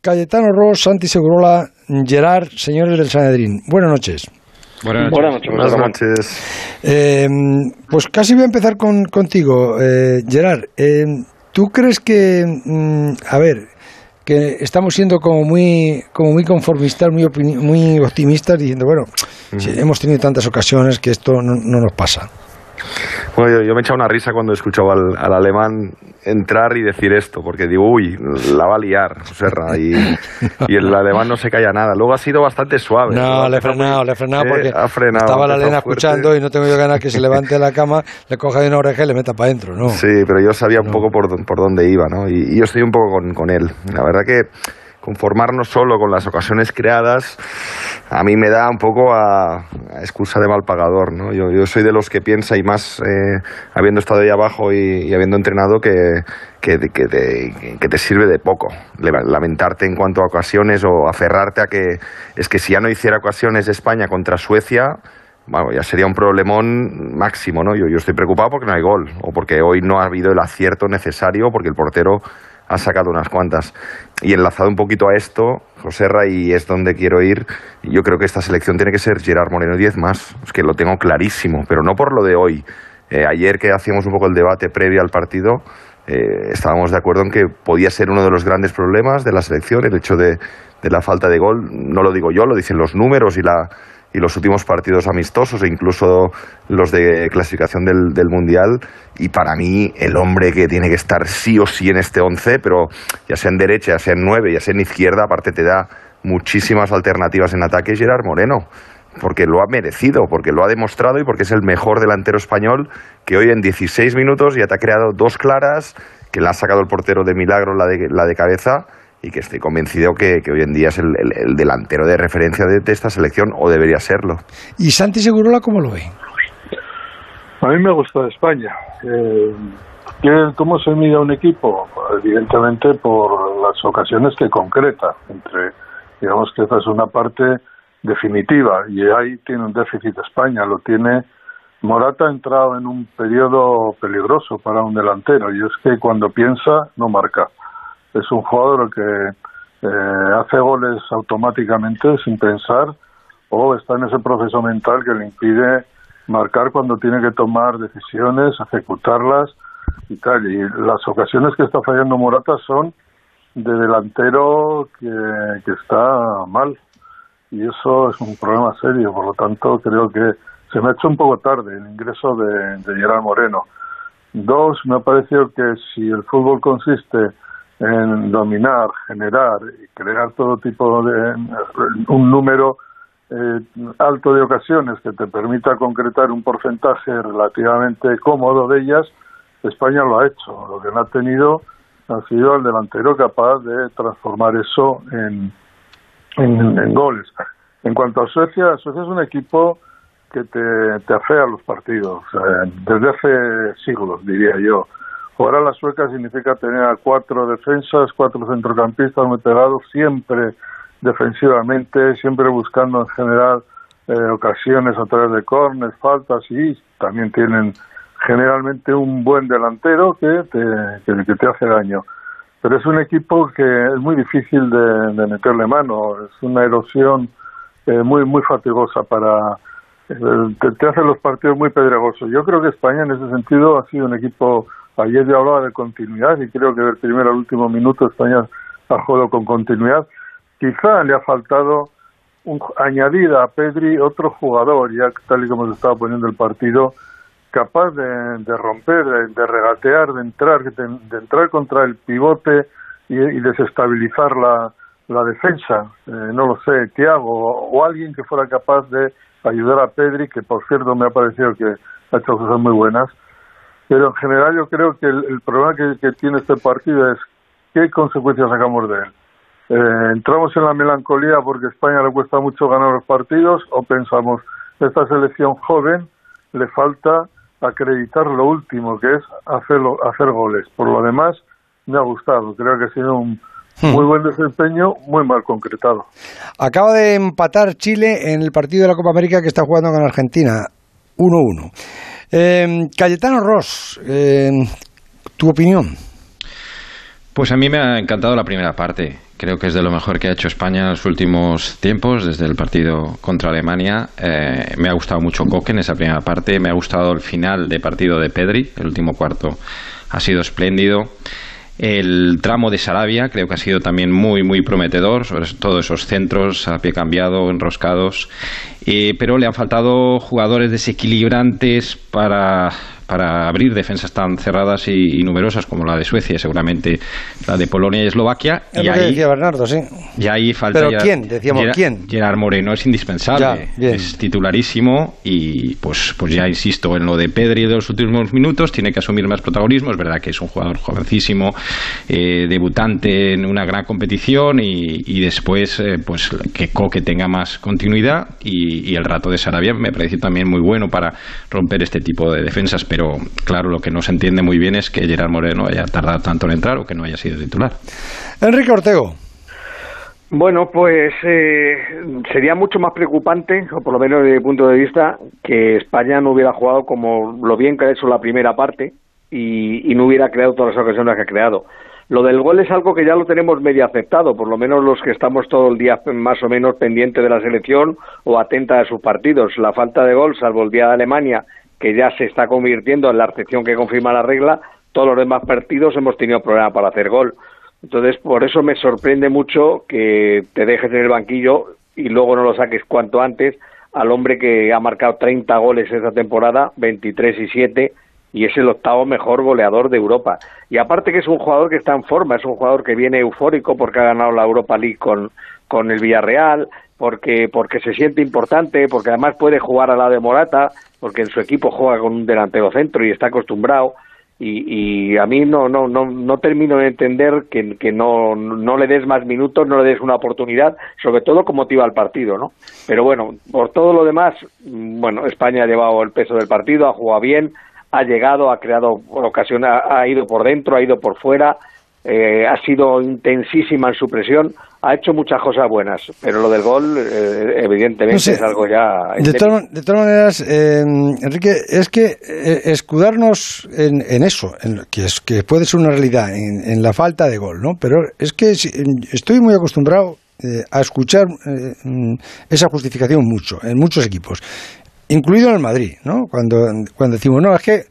Cayetano Ross, Santi Segurola, Gerard, señores del Sanedrín. Buenas noches. Buenas noches. Buenas noches. Eh, pues casi voy a empezar con, contigo, eh, Gerard. Eh, ¿Tú crees que, mm, a ver, que estamos siendo como muy, como muy conformistas, muy, muy optimistas, diciendo, bueno, hemos tenido tantas ocasiones que esto no, no nos pasa? Bueno, yo, me he echado una risa cuando he escuchado al, alemán entrar y decir esto, porque digo, uy, la va a liar, Serra, y, y, el alemán no se calla nada. Luego ha sido bastante suave. No, le he frenado, le he frenado porque estaba la Elena escuchando y no tengo yo ganas que se levante de la cama, le coja de una oreja y le meta para adentro, ¿no? Sí, pero yo sabía un poco por, por dónde iba, ¿no? Y, y, yo estoy un poco con, con él. La verdad que conformarnos solo con las ocasiones creadas, a mí me da un poco a, excusa de mal pagador. ¿no? Yo, yo, soy de los que piensa, y más eh, habiendo estado ahí abajo y, habiendo entrenado, que, que, que, te, que, te, sirve de poco. Lamentarte en cuanto a ocasiones o aferrarte a que es que si ya no hiciera ocasiones España contra Suecia, bueno, ya sería un problemón máximo, ¿no? Yo, yo estoy preocupado porque no hay gol, o porque hoy no ha habido el acierto necesario, porque el portero ha sacado unas cuantas. Y enlazado un poquito a esto, José y es donde quiero ir, yo creo que esta selección tiene que ser Gerard Moreno 10 más, es que lo tengo clarísimo, pero no por lo de hoy. Eh, ayer que hacíamos un poco el debate previo al partido, eh, estábamos de acuerdo en que podía ser uno de los grandes problemas de la selección el hecho de, de la falta de gol. No lo digo yo, lo dicen los números y la, y los últimos partidos amistosos e incluso los de clasificación del, del, Mundial. Y para mí, el hombre que tiene que estar sí o sí en este once, pero ya sea en derecha, ya sea en nueve, ya sea en izquierda, aparte te da muchísimas alternativas en ataque, Gerard Moreno. Porque lo ha merecido, porque lo ha demostrado y porque es el mejor delantero español que hoy en 16 minutos ya te ha creado dos claras, que le ha sacado el portero de milagro la de, la de cabeza y que estoy convencido que, hoy en día es el, delantero de referencia de, esta selección o debería serlo. ¿Y Santi Segurola cómo lo ve? A mí me gusta España. Eh, ¿Cómo se mide un equipo? Evidentemente por las ocasiones que concreta. Entre, digamos que esta es una parte definitiva y ahí tiene un déficit España. Lo tiene Morata ha entrado en un periodo peligroso para un delantero y es que cuando piensa no marca es un jugador que eh, hace goles automáticamente sin pensar o está en ese proceso mental que le impide marcar cuando tiene que tomar decisiones, ejecutarlas y tal. Y las ocasiones que está fallando Morata son de delantero que, que está mal. Y eso es un problema serio. Por lo tanto, creo que se me ha hecho un poco tarde el ingreso de, de Gerard Moreno. Dos, me ha parecido que si el fútbol consiste en dominar, generar y crear todo tipo de un número eh, alto de ocasiones que te permita concretar un porcentaje relativamente cómodo de ellas, España lo ha hecho. Lo que no ha tenido ha sido el delantero capaz de transformar eso en, en, goles. En cuanto a Suecia, Suecia es un equipo que te, te afea los partidos, desde hace siglos, diría yo. Jugar a la sueca significa tener a cuatro defensas, cuatro centrocampistas muy pegados, siempre defensivamente, siempre buscando en general eh, ocasiones a través de cornes, faltas y también tienen generalmente un buen delantero que te, que, te hace daño. Pero es un equipo que es muy difícil de, meterle mano, es una erosión eh, muy muy fatigosa para eh, te, te hace los partidos muy pedregosos. Yo creo que España en ese sentido ha sido un equipo Ayer yo hablaba de continuidad y creo que del primero al último minuto España ha jugado con continuidad. Quizá le ha faltado un, añadir a Pedri otro jugador, ya tal y como se estaba poniendo el partido, capaz de, romper, de, regatear, de entrar, de, entrar contra el pivote y, desestabilizar la, la defensa. Eh, no lo sé, Thiago o, o, alguien que fuera capaz de ayudar a Pedri, que por cierto me ha parecido que ha hecho cosas muy buenas pero en general yo creo que el, problema que, tiene este partido es qué consecuencias sacamos de él. Eh, ¿Entramos en la melancolía porque a España le cuesta mucho ganar los partidos o pensamos esta selección joven le falta acreditar lo último que es hacerlo, hacer goles? Por lo demás, me ha gustado. Creo que ha sido un, hmm. muy buen desempeño, muy mal concretado. Acaba de empatar Chile en el partido de la Copa América que está jugando con Argentina. 1-1. Eh, Cayetano Ross, eh, ¿tu opinión? Pues a mí me ha encantado la primera parte. Creo que es de lo mejor que ha hecho España en los últimos tiempos, desde el partido contra Alemania. Eh, me ha gustado mucho Coque en esa primera parte. Me ha gustado el final de partido de Pedri. El último cuarto ha sido espléndido. El tramo de Sarabia creo que ha sido también muy, muy prometedor, sobre todo esos centros a pie cambiado, enroscados. Eh, pero le han faltado jugadores desequilibrantes para para abrir defensas tan cerradas y, numerosas como la de Suecia y seguramente la de Polonia y Eslovaquia. y ahí, decía Bernardo, sí. Y ahí falta. ¿Pero quién? Decíamos, ¿quién? Gerard Moreno es indispensable. es titularísimo y, pues, pues ya insisto en lo de Pedri de los últimos minutos, tiene que asumir más protagonismo. Es verdad que es un jugador jovencísimo, eh, debutante en una gran competición y, después, eh, pues que Coque tenga más continuidad y, y el rato de Sarabia me parece también muy bueno para romper este tipo de defensas pero claro, lo que no se entiende muy bien es que Gerard Moreno haya tardado tanto en entrar o que no haya sido titular. Enrique Ortego. Bueno, pues eh, sería mucho más preocupante, o por lo menos desde mi punto de vista, que España no hubiera jugado como lo bien que ha hecho la primera parte y, y no hubiera creado todas las ocasiones que ha creado. Lo del gol es algo que ya lo tenemos medio aceptado, por lo menos los que estamos todo el día más o menos pendientes de la selección o atenta a sus partidos. La falta de gol, salvo el día de Alemania que ya se está convirtiendo en la excepción que confirma la regla, todos los demás partidos hemos tenido problemas para hacer gol. Entonces, por eso me sorprende mucho que te dejes en el banquillo y luego no lo saques cuanto antes al hombre que ha marcado 30 goles esta temporada, 23 y 7, y es el octavo mejor goleador de Europa. Y aparte que es un jugador que está en forma, es un jugador que viene eufórico porque ha ganado la Europa League con, con el Villarreal, porque, porque se siente importante, porque además puede jugar al lado de Morata, porque en su equipo juega con un delantero centro y está acostumbrado. Y, y a mí no, no, no, no termino de entender que, que no, no le des más minutos, no le des una oportunidad, sobre todo como motiva al partido, ¿no? Pero bueno, por todo lo demás, mm, bueno, España ha llevado el peso del partido, ha jugado bien, ha llegado, ha creado ocasiones, ha ido por dentro, ha ido por fuera, eh, ha sido intensísima en su presión, ha hecho muchas cosas buenas, pero lo del gol, eh, evidentemente, es algo ya. De, de todas maneras, eh, Enrique, es que escudarnos en, eso, en, que, es, que puede ser una realidad, en, la falta de gol, ¿no? Pero es que estoy muy acostumbrado a escuchar esa justificación mucho, en muchos equipos, incluido en el Madrid, ¿no? Cuando, cuando decimos, no, es que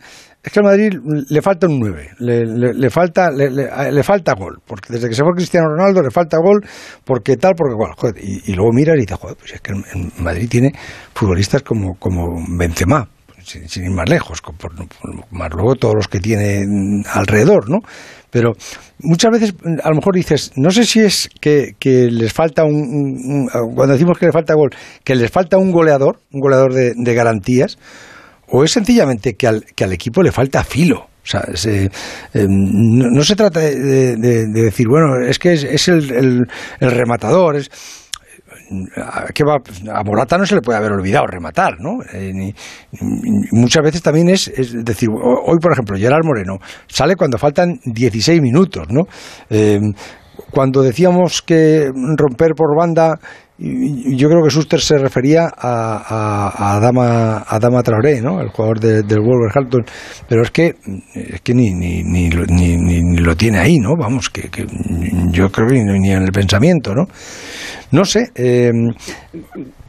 es que al Madrid le falta un 9, le, falta, le, falta gol, porque desde que se fue Cristiano Ronaldo le falta gol, porque tal, porque cual, y, luego miras y dices, joder, pues es que el Madrid tiene futbolistas como, como Benzema, sin, ir más lejos, más luego todos los que tiene alrededor, ¿no? Pero muchas veces a lo mejor dices, no sé si es que, les falta un, cuando decimos que le falta gol, que les falta un goleador, un goleador de garantías, o es sencillamente que al, que al equipo le falta filo. O sea, eh, no, se trata de, decir, bueno, es que es, el, el, rematador, es, que va, a Morata no se le puede haber olvidado rematar, ¿no? Eh, muchas veces también es, es, decir, hoy por ejemplo, Gerard Moreno sale cuando faltan 16 minutos, ¿no? Eh, cuando decíamos que romper por banda yo creo que Suster se refería a, a, a, Adama, a Traoré, ¿no? el jugador del Wolverhampton, pero es que, es que ni, ni, ni, ni, lo tiene ahí, ¿no? Vamos, que, que yo creo que ni en el pensamiento, ¿no? No sé. Eh...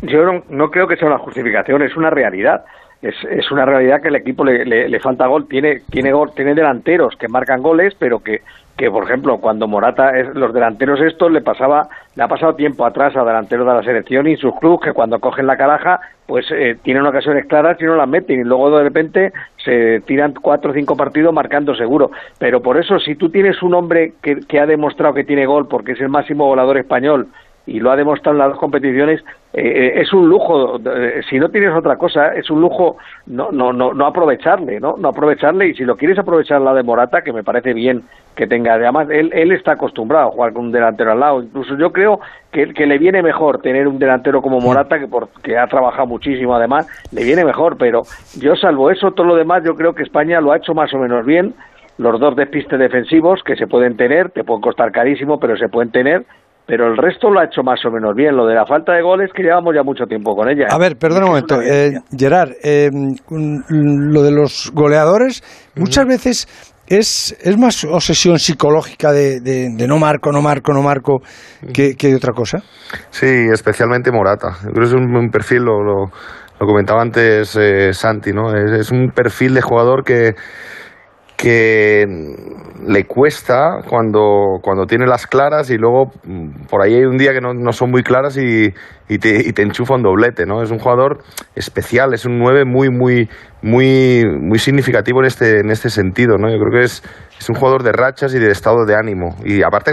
Yo no, no creo que sea una justificación, es una realidad es, es una realidad que el equipo le, le, falta gol. Tiene, tiene, gol, tiene delanteros que marcan goles, pero que, que por ejemplo, cuando Morata, es, los delanteros estos le pasaba, le ha pasado tiempo atrás a delanteros de la selección y sus clubes que cuando cogen la caraja, pues eh, tienen ocasiones claras y no las meten y luego de repente se tiran cuatro o cinco partidos marcando seguro. Pero por eso, si tú tienes un hombre que, que ha demostrado que tiene gol porque es el máximo volador español y lo ha demostrado en las dos competiciones, eh, eh, es un lujo, eh, si no tienes otra cosa, es un lujo no, no, no, no aprovecharle, ¿no? No aprovecharle y si lo quieres aprovechar la de Morata, que me parece bien que tenga, además él, él está acostumbrado a jugar con un delantero al lado, incluso yo creo que, que le viene mejor tener un delantero como Morata, que, por, que ha trabajado muchísimo además, le viene mejor, pero yo salvo eso, todo lo demás yo creo que España lo ha hecho más o menos bien, los dos despistes defensivos que se pueden tener, te pueden costar carísimo, pero se pueden tener, pero el resto lo ha hecho más o menos bien. Lo de la falta de goles que llevamos ya mucho tiempo con ella. A ver, perdona un momento, eh, Gerard, eh, lo de los goleadores, muchas veces ¿Es, ¿Es más obsesión psicológica de, de, no marco, no marco, no marco que, que, de otra cosa? Sí, especialmente Morata. Yo creo que es un, perfil, lo, lo, comentaba antes eh, Santi, ¿no? es, un perfil de jugador que que le cuesta cuando, cuando tiene las claras y luego mm, por ahí hay un día que no, no son muy claras y, y, te, y, te, enchufa un doblete, ¿no? Es un jugador especial, es un 9 muy, muy, muy, muy significativo en este, en este sentido, ¿no? Yo creo que es, es un jugador de rachas y de estado de ánimo. Y aparte,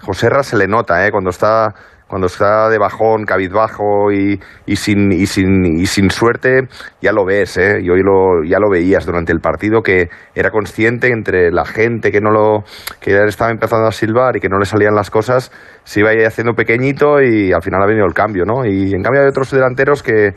José Ra se le nota, ¿eh? Cuando está cuando está de bajón, cabizbajo y, y, sin, y, sin, y sin suerte, ya lo ves, ¿eh? y hoy lo, ya lo veías durante el partido, que era consciente entre la gente que no lo que ya estaba empezando a silbar y que no le salían las cosas, se iba haciendo pequeñito y al final ha venido el cambio, ¿no? Y en cambio hay otros delanteros que,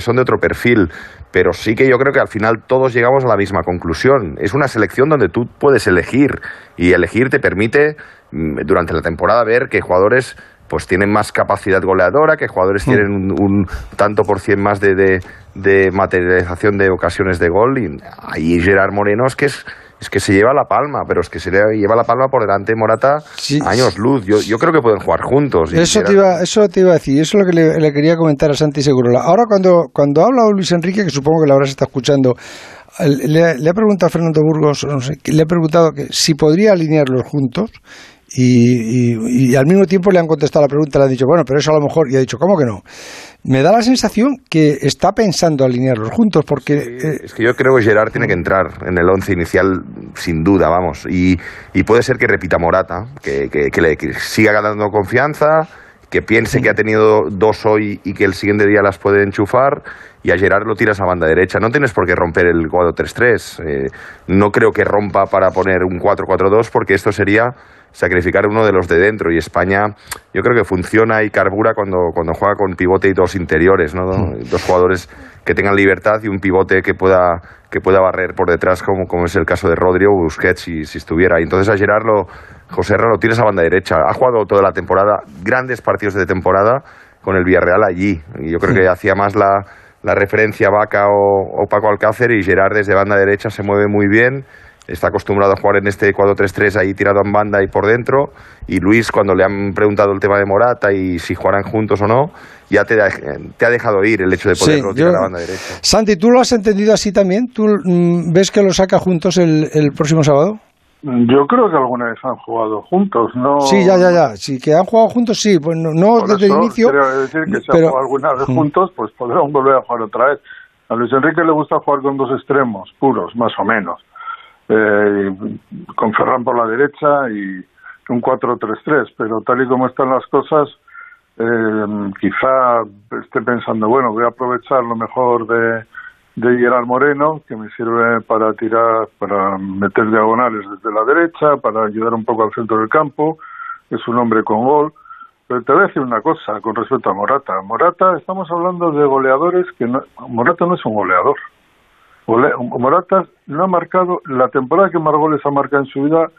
son de otro perfil pero sí que yo creo que al final todos llegamos a la misma conclusión. Es una selección donde tú puedes elegir y elegir te permite mm, durante la temporada ver que jugadores pues tienen más capacidad goleadora, que jugadores mm. tienen un, tanto por cien más de, de, materialización de ocasiones de gol. Y ahí Gerard Moreno es que es, es que se lleva la palma, pero es que se lleva la palma por delante Morata años luz. Yo, yo creo que pueden jugar juntos. Eso te, iba, eso te iba a decir, eso es lo que le, quería comentar a Santi Segurola. Ahora cuando, cuando ha hablado Luis Enrique, que supongo que la habrás está escuchando, le, le, ha preguntado a Fernando Burgos, no sé, le ha preguntado que si podría alinearlos juntos y, y, al mismo tiempo le han contestado la pregunta, le han dicho, bueno, pero eso a lo mejor, y ha dicho, ¿cómo que no? Me da la sensación que está pensando alinearlos juntos, porque... Eh, es que yo creo que Gerard tiene que entrar en el once inicial, sin duda, vamos, y, y puede ser que repita Morata, que, que, le siga ganando confianza, que piense que ha tenido dos hoy y que el siguiente día las puede enchufar, y a Gerard lo tiras a banda derecha. No tienes por qué romper el 4-3-3. Eh, no creo que rompa para poner un 4-4-2, porque esto sería sacrificar uno de los de dentro. Y España yo creo que funciona y carbura cuando, cuando juega con pivote y dos interiores, ¿no? dos jugadores que tengan libertad y un pivote que pueda, que pueda barrer por detrás como, como es el caso de Rodrigo o Busquets si, si estuviera. Y entonces a Gerard lo, José Herrera lo tienes a banda derecha, ha jugado toda la temporada, grandes partidos de temporada con el Villarreal allí. Y yo creo que hacía más la, la referencia Vaca o, o Paco Alcácer y Gerard desde banda derecha se mueve muy bien está acostumbrado a jugar en este 4-3-3 ahí tirado en banda y por dentro. Y Luis, cuando le han preguntado el tema de Morata y si jugarán juntos o no, ya te, te ha dejado ir el hecho de poderlo tirar a la banda derecha. Santi, ¿tú lo has entendido así también? ¿Tú mm, ves que lo saca juntos el, el próximo sábado? Yo creo que alguna vez han jugado juntos, ¿no? Sí, ya, ya, ya. Sí, que han jugado juntos, sí. Pues no, desde el inicio. Quiero decir que si han jugado alguna vez mm. juntos, pues podrán volver a jugar otra vez. A Luis Enrique le gusta jugar con dos extremos puros, más o menos eh, con Ferran por la derecha y un 4-3-3, pero tal y como están las cosas, eh, quizá esté pensando, bueno, voy a aprovechar lo mejor de, de Gerard Moreno, que me sirve para tirar, para meter diagonales desde la derecha, para ayudar un poco al centro del campo, es un hombre con gol. Pero te voy a decir una cosa con respecto a Morata. Morata, estamos hablando de goleadores que Morata no es un goleador. Morata no ha marcado, la temporada que más goles ha marcado en su vida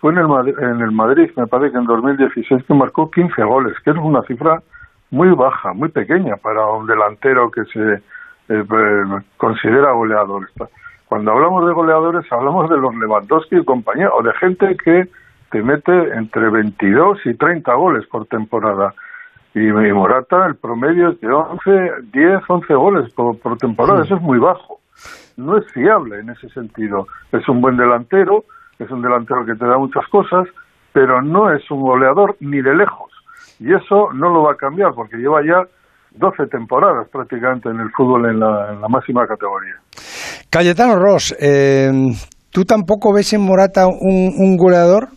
fue en el, Madrid, en el Madrid, me parece que en 2016, que marcó 15 goles, que es una cifra muy baja, muy pequeña para un delantero que se eh, pues, considera goleador. Cuando hablamos de goleadores, hablamos de los Lewandowski y compañía, o de gente que te mete entre 22 y 30 goles por temporada. Y, Morata, el promedio es de 11, 10, 11 goles por, temporada, eso es muy bajo no es fiable en ese sentido. Es un buen delantero, es un delantero que te da muchas cosas, pero no es un goleador ni de lejos. Y eso no lo va a cambiar porque lleva ya 12 temporadas prácticamente en el fútbol en la, máxima categoría. Cayetano Ross, eh, ¿tú tampoco ves en Morata un, un goleador?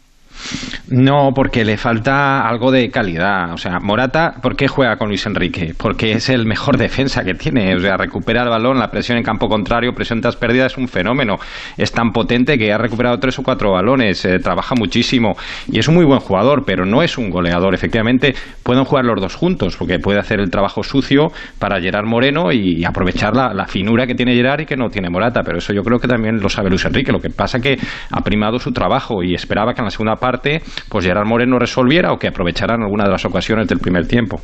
No, porque le falta algo de calidad. O sea, Morata, ¿por qué juega con Luis Enrique? Porque es el mejor defensa que tiene. O sea, recupera el balón, la presión en campo contrario, presión tras pérdida es un fenómeno. Es tan potente que ha recuperado tres o cuatro balones, eh, trabaja muchísimo y es un muy buen jugador, pero no es un goleador. Efectivamente, pueden jugar los dos juntos, porque puede hacer el trabajo sucio para Gerard Moreno y aprovechar la, la finura que tiene Gerard y que no tiene Morata. Pero eso yo creo que también lo sabe Luis Enrique. Lo que pasa que ha primado su trabajo y esperaba que en la segunda parte pues Gerard Moreno resolviera o que aprovecharan alguna de las ocasiones del primer tiempo.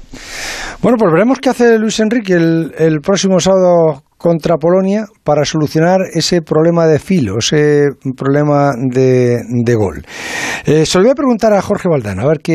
Bueno, pues veremos qué hace Luis Enrique el, próximo sábado contra Polonia para solucionar ese problema de filo, ese problema de, gol. Eh, se lo voy a preguntar a Jorge Valdano, a ver qué